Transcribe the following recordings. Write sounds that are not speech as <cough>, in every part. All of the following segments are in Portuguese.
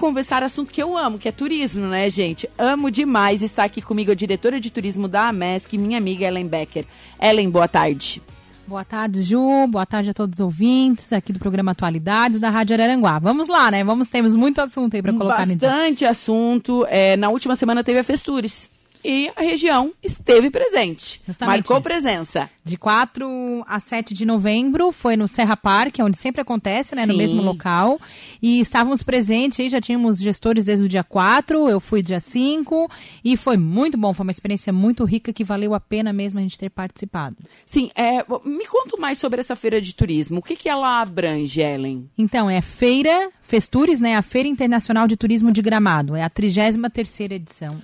conversar assunto que eu amo, que é turismo, né, gente? Amo demais estar aqui comigo a diretora de turismo da AMESC, minha amiga Ellen Becker. Ellen, boa tarde. Boa tarde, Ju. Boa tarde a todos os ouvintes aqui do programa Atualidades da Rádio Araranguá. Vamos lá, né? Vamos temos muito assunto aí para colocar Bastante assunto. É, na última semana teve a Festures e a região esteve presente. Justamente. Marcou presença. De 4 a 7 de novembro foi no Serra Park, onde sempre acontece, né? Sim. No mesmo local. E estávamos presentes aí, já tínhamos gestores desde o dia 4, eu fui dia 5 e foi muito bom, foi uma experiência muito rica que valeu a pena mesmo a gente ter participado. Sim, é, me conta mais sobre essa feira de turismo. O que, que ela abrange, Ellen? Então, é feira, Festures, né? A Feira Internacional de Turismo de Gramado. É a 33 terceira edição.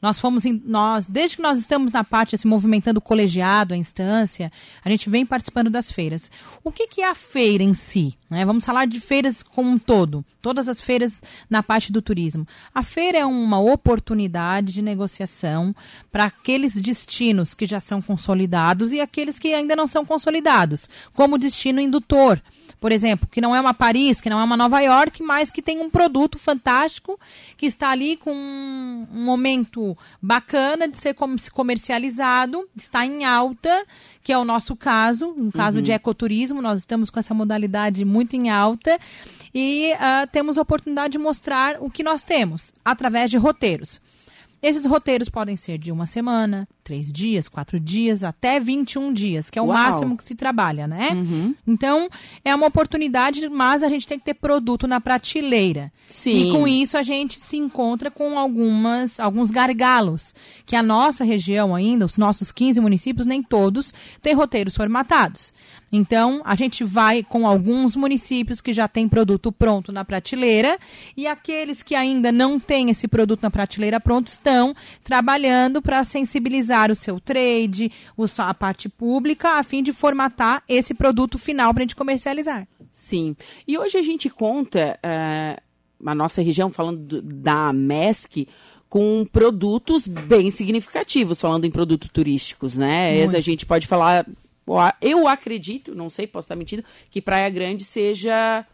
Nós fomos, em, nós, desde que nós estamos na parte, assim, movimentando o colegiado, a instância, a gente vem participando das feiras. O que, que é a feira em si? Né? Vamos falar de feiras como um todo, todas as feiras na parte do turismo. A feira é uma oportunidade de negociação para aqueles destinos que já são consolidados e aqueles que ainda não são consolidados, como destino indutor por exemplo, que não é uma Paris, que não é uma Nova York, mas que tem um produto fantástico que está ali com um momento bacana de ser comercializado, está em alta, que é o nosso caso, um caso uhum. de ecoturismo, nós estamos com essa modalidade muito em alta e uh, temos a oportunidade de mostrar o que nós temos através de roteiros. Esses roteiros podem ser de uma semana, três dias, quatro dias, até 21 dias, que é o Uau. máximo que se trabalha, né? Uhum. Então, é uma oportunidade, mas a gente tem que ter produto na prateleira. Sim. E com isso a gente se encontra com algumas, alguns gargalos, que a nossa região ainda, os nossos 15 municípios, nem todos, têm roteiros formatados. Então, a gente vai com alguns municípios que já têm produto pronto na prateleira e aqueles que ainda não têm esse produto na prateleira pronto estão trabalhando para sensibilizar o seu trade, a parte pública, a fim de formatar esse produto final para a gente comercializar. Sim. E hoje a gente conta, uh, a nossa região, falando do, da MESC, com produtos bem significativos, falando em produtos turísticos, né? A gente pode falar eu acredito, não sei, posso estar mentindo, que Praia Grande seja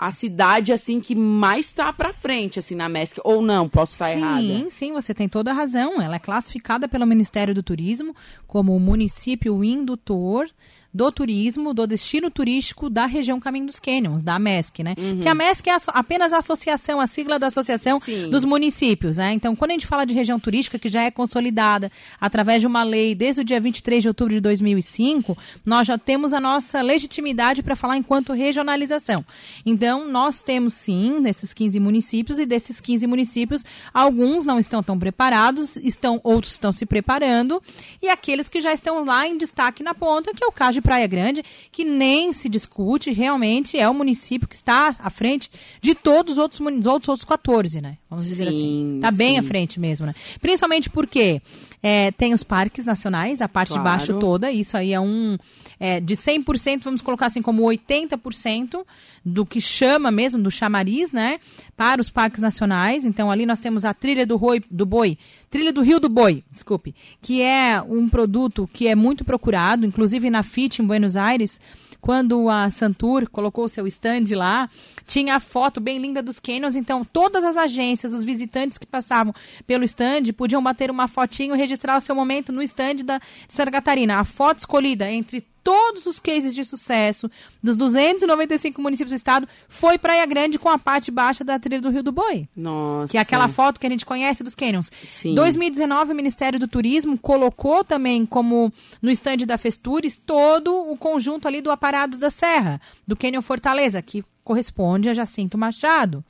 a cidade assim que mais está para frente assim na MESC ou não posso estar sim, errada sim sim você tem toda a razão ela é classificada pelo Ministério do Turismo como o município indutor do turismo, do destino turístico da região Caminho dos Canyons, da MESC, né? Uhum. Que a MESC é apenas a associação, a sigla da associação Sim. dos municípios, né? Então, quando a gente fala de região turística que já é consolidada através de uma lei desde o dia 23 de outubro de 2005, nós já temos a nossa legitimidade para falar enquanto regionalização. Então, nós temos sim, nesses 15 municípios e desses 15 municípios, alguns não estão tão preparados, estão outros estão se preparando e aqueles que já estão lá em destaque na ponta, que é o caso de de Praia Grande, que nem se discute, realmente é o município que está à frente de todos os outros, outros, outros 14, né? Vamos dizer assim. sim, assim. Está bem à frente mesmo, né? Principalmente porque é, tem os parques nacionais, a parte claro. de baixo toda, isso aí é um. É, de 100%, vamos colocar assim como 80% do que chama mesmo, do chamariz, né? Para os parques nacionais. Então ali nós temos a trilha do, Roi, do boi, trilha do Rio do Boi, desculpe, que é um produto que é muito procurado, inclusive na FIT em Buenos Aires quando a Santur colocou seu stand lá, tinha a foto bem linda dos canyons, então todas as agências, os visitantes que passavam pelo stand podiam bater uma fotinho registrar o seu momento no stand da, Santa Catarina. A foto escolhida entre todos os cases de sucesso dos 295 municípios do estado foi Praia Grande com a parte baixa da trilha do Rio do Boi. Nossa. Que é aquela foto que a gente conhece dos canyons. Sim. 2019, o Ministério do Turismo colocou também como no estande da Festures todo o conjunto ali do Aparados da Serra, do Canyon Fortaleza, que corresponde a Jacinto Machado.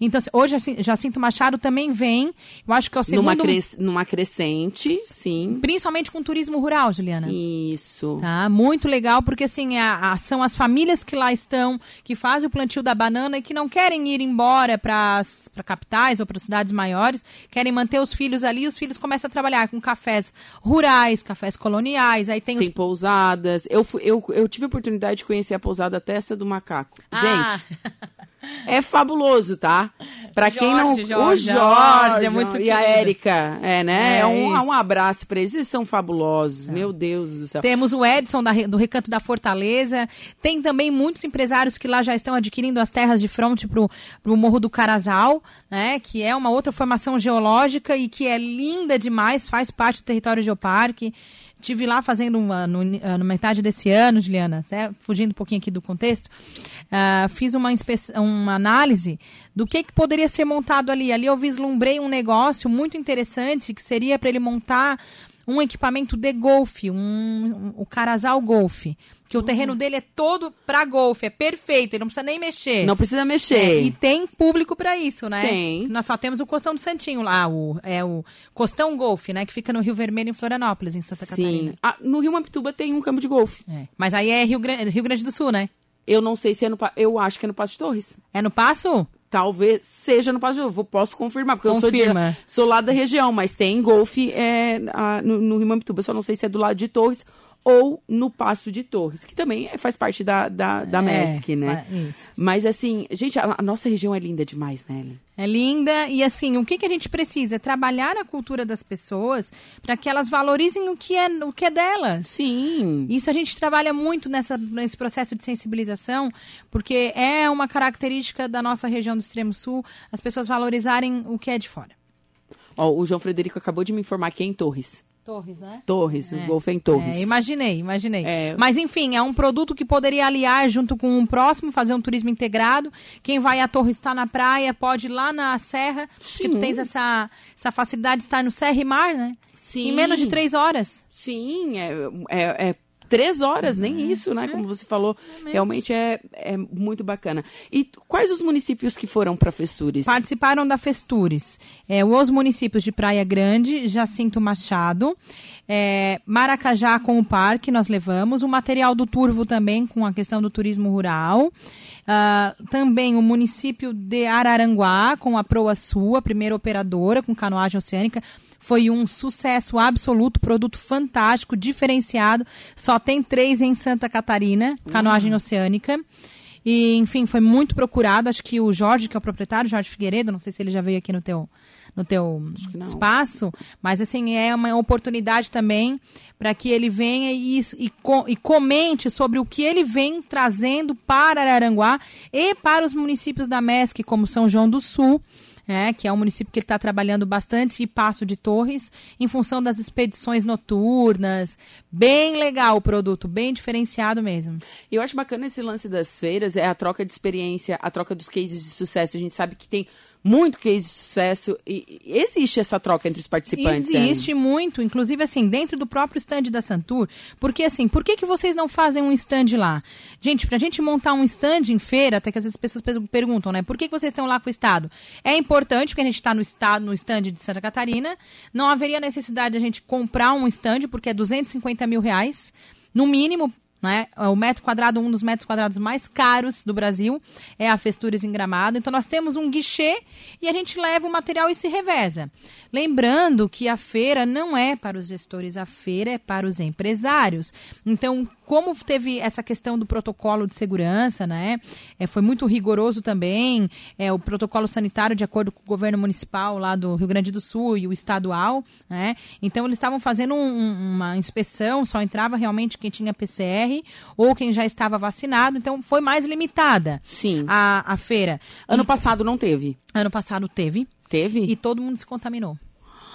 Então, hoje Jacinto Machado também vem, eu acho que é o segundo... Numa, cres... numa crescente, sim. Principalmente com turismo rural, Juliana. Isso. Tá, muito legal, porque assim, a, a, são as famílias que lá estão, que fazem o plantio da banana e que não querem ir embora para capitais ou para cidades maiores, querem manter os filhos ali, e os filhos começam a trabalhar com cafés rurais, cafés coloniais, aí tem, tem os... pousadas. Eu, eu, eu tive a oportunidade de conhecer a pousada Testa do Macaco. Ah. Gente... <laughs> é fabuloso, tá? Pra quem não. Jorge, o Jorge, Jorge é muito e a. Érica, é, né? É É, um, isso. um abraço pra eles. Eles são fabulosos. Meu Deus do céu. Temos o Edson da do Recanto da Fortaleza. Tem também muitos empresários que lá já estão adquirindo as terras de fronte para o Morro do Carazal, né? Que é uma outra formação geológica e que é linda demais, faz parte do território geoparque. Tive lá fazendo uma, no, ah, na metade desse ano, Juliana, até fugindo um pouquinho aqui do contexto, ah, fiz uma, uma análise do que, que poderia ser montado ali. Ali eu vislumbrei um negócio muito interessante que seria para ele montar um equipamento de golfe, um, um- o Carazal Golfe. Que o terreno dele é todo para golfe, é perfeito, ele não precisa nem mexer. Não precisa É, mexer. e tem público para isso, né? Tem. Nós só temos o Costão do Santinho lá, o, é o Costão Golfe, né? Que fica no Rio Vermelho, em Florianópolis, em Santa Sim. Catarina. Ah, no Rio Mapituba tem um campo de golfe. É. Mas aí é Rio, Gran- Rio Grande do Sul, né? Eu não sei se é no. Eu acho que é no Passo de Torres. É no Passo? Talvez seja no Passo de Torres. Posso confirmar, porque eu sou, de, Confirma. sou lá da região, mas tem golfe é, ah, no, no Rio Mapituba. Só não sei se é do lado de Torres ou no Passo de Torres, que também é- faz parte da, da, da É, MESC, né? Isso. Mas assim, gente, a, a nossa região é linda demais, né, Ellen? É linda e assim, o que, que a gente precisa? Trabalhar a cultura das pessoas para que elas valorizem o que é, o que é delas. Sim. Isso a gente trabalha muito nessa, nesse processo de sensibilização, porque é uma característica da nossa região do Extremo Sul, as pessoas valorizarem o que é de fora. Ó, o João Frederico acabou de me informar que é em Torres. Torres, né? Torres, o golfe é em Torres. É, imaginei, imaginei. É. Mas enfim, é um produto que poderia aliar junto com um próximo, fazer um turismo integrado. Quem vai à Torre está na praia, pode ir lá na Serra, que tu Sim. tens essa, essa facilidade de estar no Serra e Mar, né? Sim. Em menos de três horas. Sim, é, é, é três horas, nem isso, É. né? Como você falou, realmente é, é muito bacana. E quais os municípios que foram para Festures? Participaram da Festures é, os municípios de Praia Grande, Jacinto Machado, é, Maracajá com o parque nós levamos, o material do Turvo também com a questão do turismo rural. Ah, também o município de Araranguá com a Proa Sul, a primeira operadora com canoagem oceânica. Foi um sucesso absoluto, produto fantástico, diferenciado. Só tem três em Santa Catarina, canoagem oceânica. E, enfim, foi muito procurado. Acho que o Jorge, que é o proprietário, Jorge Figueiredo, não sei se ele já veio aqui no teu, no teu espaço, mas assim, é uma oportunidade também para que ele venha e, e, e comente sobre o que ele vem trazendo para Araranguá e para os municípios da MESC, como São João do Sul. Né, que é um município que ele está trabalhando bastante, e Passo de Torres, em função das expedições noturnas. Bem legal o produto, bem diferenciado mesmo. E eu acho bacana esse lance das feiras, é a troca de experiência, a troca dos cases de sucesso. A gente sabe que tem muito case de sucesso e existe essa troca entre os participantes. Existe muito, inclusive assim, dentro do próprio stand da Santur. Porque assim, por que, que vocês não fazem um stand lá? Gente, pra gente montar um stand em feira, até que às vezes as pessoas pes- perguntam, né? Por que, que vocês estão lá com o Estado? É importante, porque a gente está no estado, no stand de Santa Catarina. Não haveria necessidade de a gente comprar um stand, porque é 250 mil reais, no mínimo. Né? O metro quadrado, um dos metros quadrados mais caros do Brasil, é a Festures em Gramado. Então, nós temos um guichê e a gente leva o material e se reveza. Lembrando que a feira não é para os gestores, a feira é para os empresários. Então, como teve essa questão do protocolo de segurança, né? É, foi muito rigoroso também. É, o protocolo sanitário, de acordo com o governo municipal lá do Rio Grande do Sul e o estadual, né? Então, eles estavam fazendo um- um- uma inspeção, só entrava realmente quem tinha PCR ou quem já estava vacinado. Então, foi mais limitada Sim. a, a feira. Ano E- passado não teve. ano passado teve. Teve? E todo mundo se contaminou.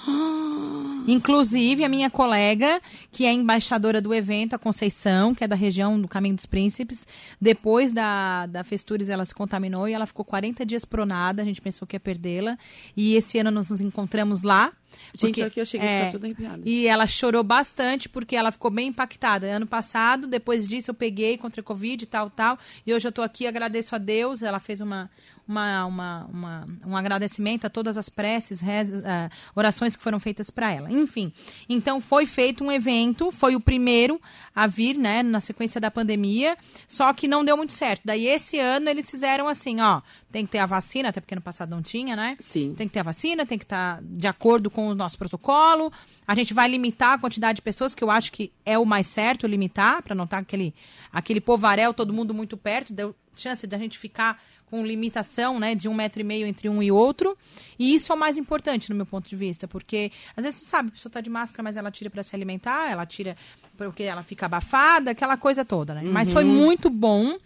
<gasps> Inclusive a minha colega, que é embaixadora do evento, a Conceição, que é da região do Caminho dos Príncipes, depois da, da Festures ela se contaminou e ela ficou 40 dias pronada, a gente pensou que ia perdê-la. E esse ano nós nos encontramos lá. Gente, aqui eu cheguei a ficar toda arrepiada. E ela chorou bastante porque ela ficou bem impactada. Ano passado, depois disso, eu peguei contra a Covid e tal, tal. E hoje eu tô aqui, agradeço a Deus. Ela fez uma, uma, uma, uma- um agradecimento a todas as preces, ah, orações que foram feitas para ela. Enfim, então foi feito um evento, foi o primeiro a vir, né, na sequência da pandemia, só que não deu muito certo. Daí esse ano eles fizeram assim, ó, tem que ter a vacina, até porque no passado não tinha, né? Sim. Tem que ter a vacina, tem que estar de acordo com o nosso protocolo. A gente vai limitar a quantidade de pessoas, que eu acho que é o mais certo limitar, para não estar aquele, aquele povaréu, todo mundo muito perto, deu chance da gente ficar com limitação né, de um metro e meio entre um e outro. E isso é o mais importante no meu ponto de vista, porque às vezes tu sabe, a pessoa está de máscara, mas ela tira para se alimentar, ela tira porque ela fica abafada, aquela coisa toda, né? Uhum. Mas foi muito bom.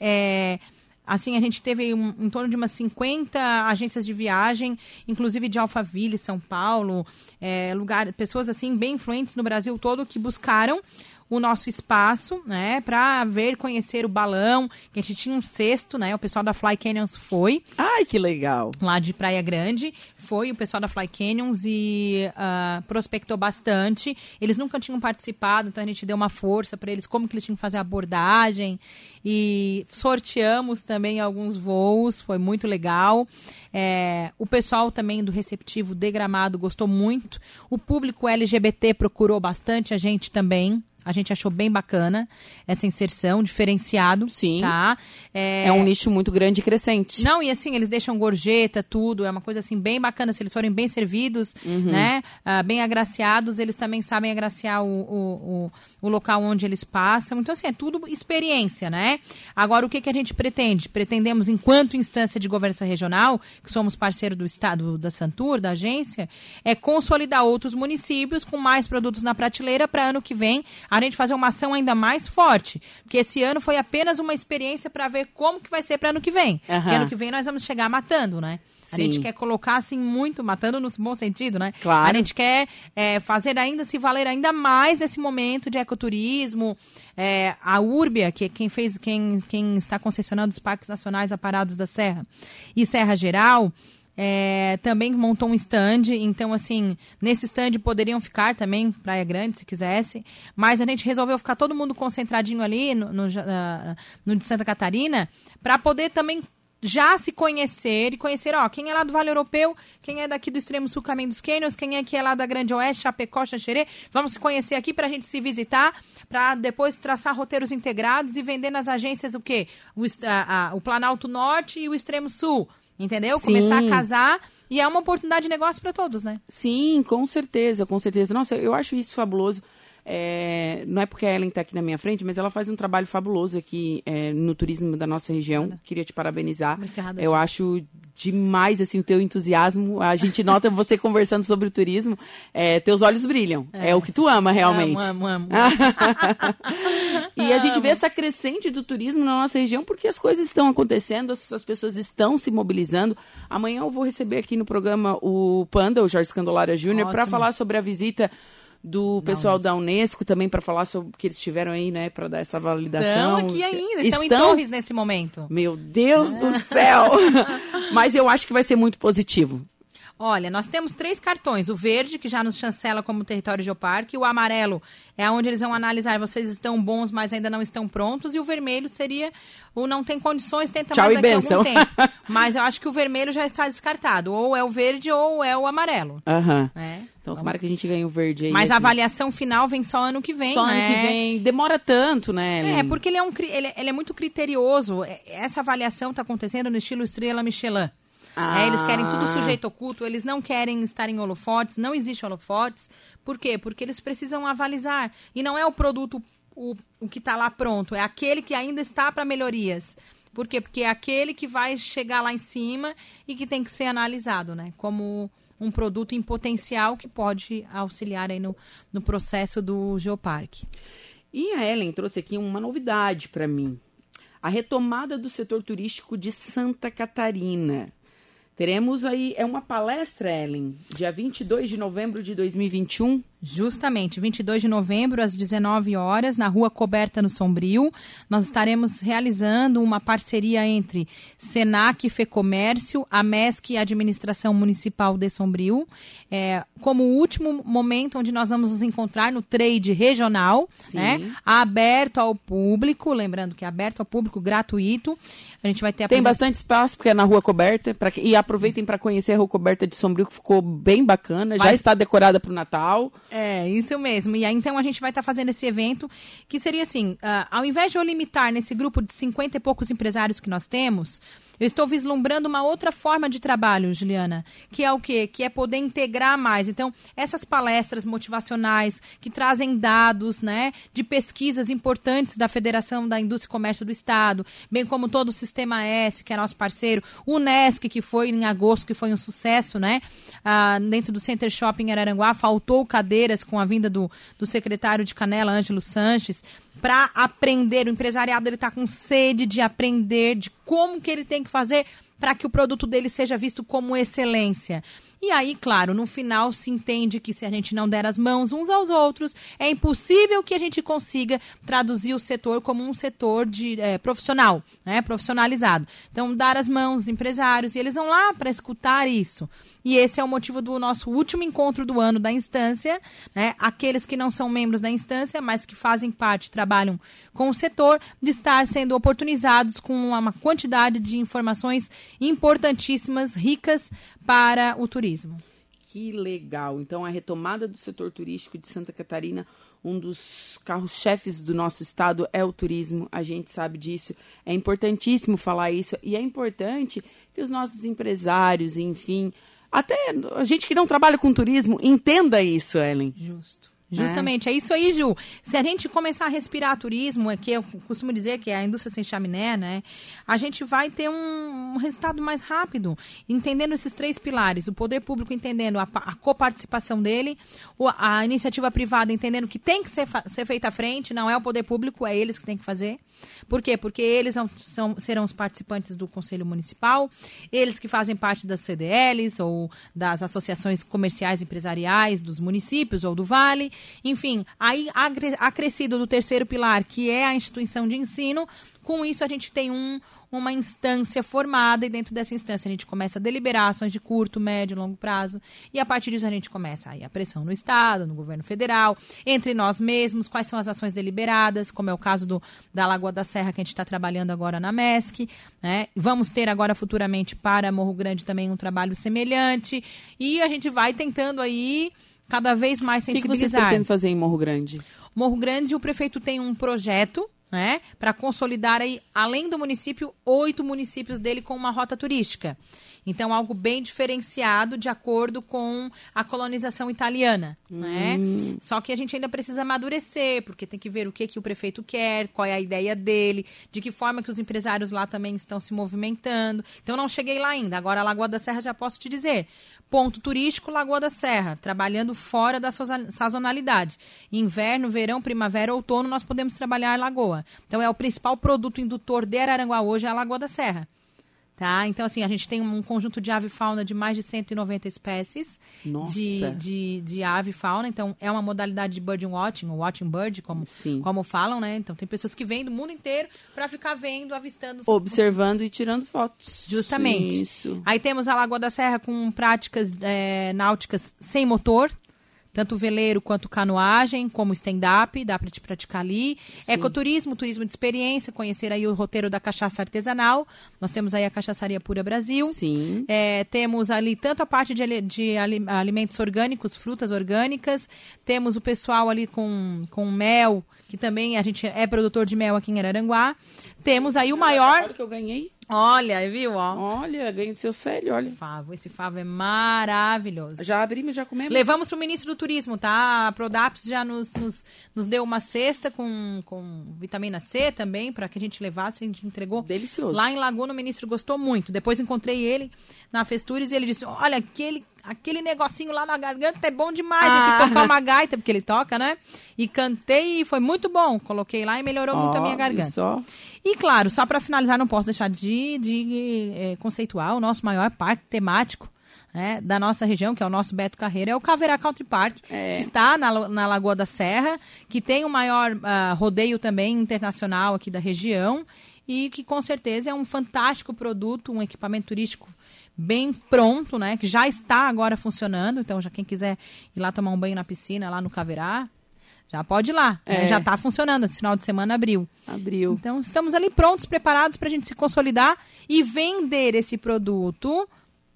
É, Assim, a gente teve um, em torno de umas 50 agências de viagem, inclusive de Alphaville, São Paulo, é, lugar, pessoas assim bem influentes no Brasil todo que buscaram o nosso espaço, né, para ver, conhecer o balão, que a gente tinha um cesto, né, o pessoal da Fly Canyons foi. Ai, que legal! Lá de Praia Grande, foi o pessoal da Fly Canyons e uh, prospectou bastante. Eles nunca tinham participado, então a gente deu uma força para eles, como que eles tinham que fazer a abordagem e sorteamos também alguns voos, foi muito legal. É, o pessoal também do receptivo degramado gostou muito. O público LGBT procurou bastante a gente também. A gente achou bem bacana essa inserção, diferenciado. Sim. Tá? É... é um nicho muito grande e crescente. Não, e assim, eles deixam gorjeta, tudo. É uma coisa assim bem bacana. Se eles forem bem servidos, uhum. né? Uh, bem agraciados, eles também sabem agraciar o, o, o, o, local onde eles passam. Então, assim, é tudo experiência, né? Agora, o que, que a gente pretende? Pretendemos, enquanto instância de governança regional, que somos parceiro do Estado, da Santur, da agência, é consolidar outros municípios com mais produtos na prateleira para ano que vem a gente fazer uma ação ainda mais forte. Porque esse ano foi apenas uma experiência para ver como que vai ser para ano que vem. Uhum. Porque ano que vem nós vamos chegar matando, né? A gente quer colocar assim muito, matando no bom sentido, né? Claro. A gente quer é, fazer ainda, se valer ainda mais esse momento de ecoturismo. É, a Urbia, que é quem fez, quem, quem está concessionando os parques nacionais aparados da Serra e Serra Geral, é, também montou um stand, então assim, nesse stand poderiam ficar também Praia Grande, se quisesse, mas a gente resolveu ficar todo mundo concentradinho ali no, no, uh, no de Santa Catarina, para poder também já se conhecer e conhecer, ó, quem é lá do Vale Europeu, quem é daqui do extremo sul, Caminho dos Canyons, quem é que é lá da Grande Oeste, Chapecó, Xaxerê, vamos se conhecer aqui para a gente se visitar, para depois traçar roteiros integrados e vender nas agências o quê? O, a, a, o Planalto Norte e o Extremo Sul. Entendeu? Sim. Começar a casar e é uma oportunidade de negócio para todos, né? Sim, com certeza, com certeza. Nossa, eu acho isso fabuloso. É, não é porque a Ellen está aqui na minha frente, mas ela faz um trabalho fabuloso aqui é, no turismo da nossa região. Obrigada. Queria te parabenizar. Obrigada, eu gente. acho demais assim o teu entusiasmo. A gente nota <laughs> você conversando sobre o turismo, é, teus olhos brilham. É. é. o que tu ama realmente. Amo, amo, amo. <laughs> <laughs> e a gente vê essa crescente do turismo na nossa região porque as coisas estão acontecendo, as, as pessoas estão se mobilizando. Amanhã eu vou receber aqui no programa o Panda, o Jorge Escandolária Júnior, para falar sobre a visita do pessoal da Unesco também para falar sobre que eles estiveram aí, né, para dar essa validação. Estão aqui ainda, estão, estão em Torres nesse momento. Meu Deus do <laughs> céu! Mas eu acho que vai ser muito positivo. Olha, nós temos três cartões. O verde, que já nos chancela como território geoparque. O amarelo é onde eles vão analisar vocês estão bons, mas ainda não estão prontos. E o vermelho seria o não tem condições, tenta Tchau mais daqui a algum tempo. <laughs> Mas eu acho que o vermelho já está descartado. Ou é o verde ou é o amarelo. Aham. Uhum. É. Então, tomara que a gente ganhe o verde aí. Mas a avaliação final vem só ano que vem, só né? ano que vem. Demora tanto, né? Ellen? É, porque ele é, um, ele, ele é muito criterioso. É, essa avaliação está acontecendo no estilo Estrela Michelin. Ah. Eles querem tudo ah. sujeito oculto, eles não querem estar em holofotes, não existe holofotes. Por quê? Porque eles precisam avalizar. E não é o produto o, o que está lá pronto, é aquele que ainda está para melhorias. Por quê? Porque é aquele que vai chegar lá em cima e que tem que ser analisado, né? Como um produto em potencial que pode auxiliar aí no, no processo do Geoparque. E a Ellen trouxe aqui uma novidade para mim. A retomada do setor turístico de Santa Catarina. Teremos aí, é uma palestra, Ellen, dia 22 de novembro de 2021. Justamente, 22 de novembro, às 19 horas, na Rua Coberta no Sombrio. Nós estaremos realizando uma parceria entre Senac Fecomércio, a MESC e a Administração Municipal de Sombrio, é, como último momento onde nós vamos nos encontrar no trade regional, né, aberto ao público, lembrando que é aberto ao público, gratuito. A gente vai ter Tem bastante espaço, porque é na Rua Coberta, pra, e aproveitem para conhecer a Rua Coberta de Sombrio, que ficou bem bacana, vai... já está decorada para o Natal. É, isso mesmo. E aí, então, a gente vai estar tá fazendo esse evento, que seria assim, uh, ao invés de eu limitar nesse grupo de 50 e poucos empresários que nós temos, Eu estou vislumbrando uma outra forma de trabalho, Juliana, que é o quê? Que é poder integrar mais. Então, essas palestras motivacionais que trazem dados, né, de pesquisas importantes da Federação da Indústria e Comércio do Estado, bem como todo o Sistema S, que é nosso parceiro, o NESC, que foi em agosto, que foi um sucesso, né, ah, dentro do Center Shopping Araranguá, faltou cadeiras com a vinda do, do secretário de Canela, Ângelo Sanches, para aprender. O empresariado ele está com sede de aprender, de como que ele tem que fazer para que o produto dele seja visto como excelência. E aí, claro, no final se entende que se a gente não der as mãos uns aos outros, é impossível que a gente consiga traduzir o setor como um setor de é, profissional, né, profissionalizado. Então, dar as mãos empresários, e eles vão lá para escutar isso. E esse é o motivo do nosso último encontro do ano da instância. Né? Aqueles que não são membros da instância, mas que fazem parte, trabalham com o setor, de estar sendo oportunizados com uma quantidade de informações importantíssimas, ricas para o turismo. Que legal! Então, a retomada do setor turístico de Santa Catarina um dos carros-chefes do nosso estado é o turismo, a gente sabe disso. É importantíssimo falar isso e é importante que os nossos empresários, enfim, até a gente que não trabalha com turismo entenda isso, Ellen. Justo. Justamente, é. é. isso aí, Ju. Se a gente começar a respirar turismo, é que eu costumo dizer que é a indústria sem chaminé, né? A gente vai ter um, um resultado mais rápido, entendendo esses três pilares: o poder público entendendo a, a coparticipação dele, a iniciativa privada entendendo que tem que ser, ser feita à frente, não é o poder público, é eles que tem que fazer. Por quê? Porque eles são, são, serão os participantes do Conselho Municipal, eles que fazem parte das CDLs ou das associações comerciais empresariais dos municípios ou do Vale. Enfim, aí acrescido do terceiro pilar, que é a instituição de ensino, com isso a gente tem um, uma instância formada e dentro dessa instância a gente começa a deliberar ações de curto, médio, longo prazo e a partir disso a gente começa aí a pressão no Estado, no governo federal, entre nós mesmos, quais são as ações deliberadas, como é o caso do, da Lagoa da Serra que a gente está trabalhando agora na MESC, né? Vamos ter agora futuramente para Morro Grande também um trabalho semelhante e a gente vai tentando aí cada vez mais sensibilizar. O que, que vocês pretendem fazer em Morro Grande? Morro Grande, o prefeito tem um projeto né, para consolidar aí, além do município, oito municípios dele com uma rota turística. Então, algo bem diferenciado de acordo com a colonização italiana. Né? Hum. Né? Só que a gente ainda precisa amadurecer, porque tem que ver o que, que o prefeito quer, qual é a ideia dele, de que forma que os empresários lá também estão se movimentando. Então, não cheguei lá ainda. Agora, a Lagoa da Serra já posso te dizer. Ponto turístico Lagoa da Serra, trabalhando fora da sazonalidade. Inverno, verão, primavera, outono, nós podemos trabalhar Lagoa. Então, é o principal produto indutor de Araranguá hoje é a Lagoa da Serra. Tá? Então, assim, a gente tem um conjunto de ave fauna de mais de 190 espécies de, de, de ave fauna. Então, é uma modalidade de bird watching, ou watching bird, como, como falam, né? Então, tem pessoas que vêm do mundo inteiro para ficar vendo, avistando... Observando os... e tirando fotos. Justamente. Isso. Aí temos a Lagoa da Serra com práticas é, náuticas sem motor, tanto veleiro quanto canoagem, como stand-up, dá para te praticar ali. Sim. Ecoturismo, turismo de experiência, conhecer aí o roteiro da cachaça artesanal. Nós temos aí a Cachaçaria Pura Brasil. Sim. É, temos ali tanto a parte de, de alimentos orgânicos, frutas orgânicas. Temos o pessoal ali com, com mel, que também a gente é produtor de mel aqui em Araranguá. Temos aí o maior... Olha que eu ganhei. Olha, viu? Ó. Olha, ganho do seu sério, olha. Favo, esse favo é maravilhoso. Já abrimos, já comemos. Levamos pro ministro do turismo, tá? A Prodaps já nos, nos, nos deu uma cesta com, com vitamina C também, para que a gente levasse, a gente entregou. Delicioso. Lá em Laguna, o ministro gostou muito. Depois encontrei ele na Festures e ele disse, olha, aquele aquele negocinho lá na garganta é bom demais. Ah. Eu tocar uma gaita, porque ele toca, né? E cantei e foi muito bom. Coloquei lá e melhorou oh, muito a minha garganta. Só. E claro, só para finalizar, não posso deixar de, de é, conceituar o nosso maior parque temático. Né, da nossa região, que é o nosso Beto Carreira, é o Caverá Country Park, é. que está na, na Lagoa da Serra, que tem o maior uh, rodeio também internacional aqui da região e que com certeza é um fantástico produto, um equipamento turístico bem pronto, né? Que já está agora funcionando. Então, já quem quiser ir lá tomar um banho na piscina, lá no Caverá, já pode ir lá. Né? É. Né? Já está funcionando. Esse final de semana abriu. Abriu. Então, estamos ali prontos, preparados para a gente se consolidar e vender esse produto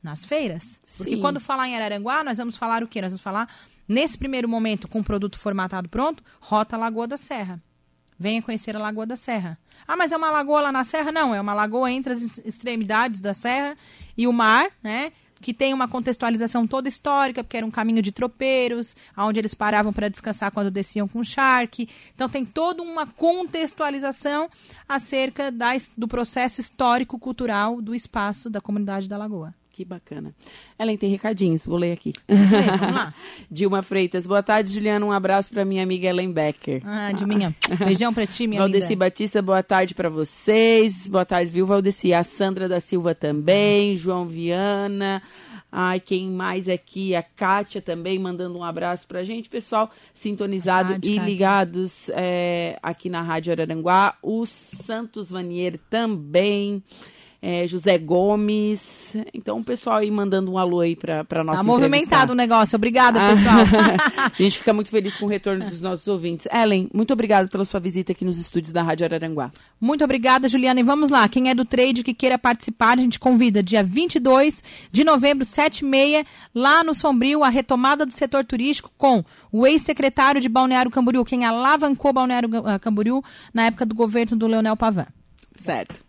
nas feiras. Porque Sim. quando falar em Araranguá, nós vamos falar o quê? Nós vamos falar, nesse primeiro momento, com o produto formatado pronto, Rota Lagoa da Serra. venha conhecer a Lagoa da Serra. Ah, mas é uma lagoa lá na serra? Não, é uma lagoa entre as extremidades da serra e o mar, né? que tem uma contextualização toda histórica, porque era um caminho de tropeiros, onde eles paravam para descansar quando desciam com o charque. Então tem toda uma contextualização acerca da, do processo histórico-cultural do espaço da comunidade da Lagoa. Que bacana. Ellen tem recadinhos, vou ler aqui. Ler, vamos lá. <laughs> Dilma Freitas, boa tarde, Juliana. Um abraço para minha amiga Ellen Becker. Ah, Dilminha. Beijão para ti, minha Valdeci linda. Batista, boa tarde para vocês. Boa tarde, viu, Valdeci? A Sandra da Silva também, João Viana. Ai, quem mais aqui? A Kátia também mandando um abraço pra gente. Pessoal sintonizado Rádio, e Kátia. ligados é, aqui na Rádio Araranguá. O Santos Vanier também. É, José Gomes. Então, o pessoal aí mandando um alô aí pra, pra nossa Tá movimentado o negócio. Obrigada, pessoal. <laughs> a gente fica muito feliz com o retorno dos nossos ouvintes. Ellen, muito obrigada pela sua visita aqui nos estúdios da Rádio Araranguá. Muito obrigada, Juliana. E vamos lá. Quem é do trade que queira participar, a gente convida dia 22 de novembro, 7 e meia, lá no Sombrio, a retomada do setor turístico com o ex-secretário de Balneário Camboriú, quem alavancou Balneário ah, Camboriú na época do governo do Leonel Pavan. Certo.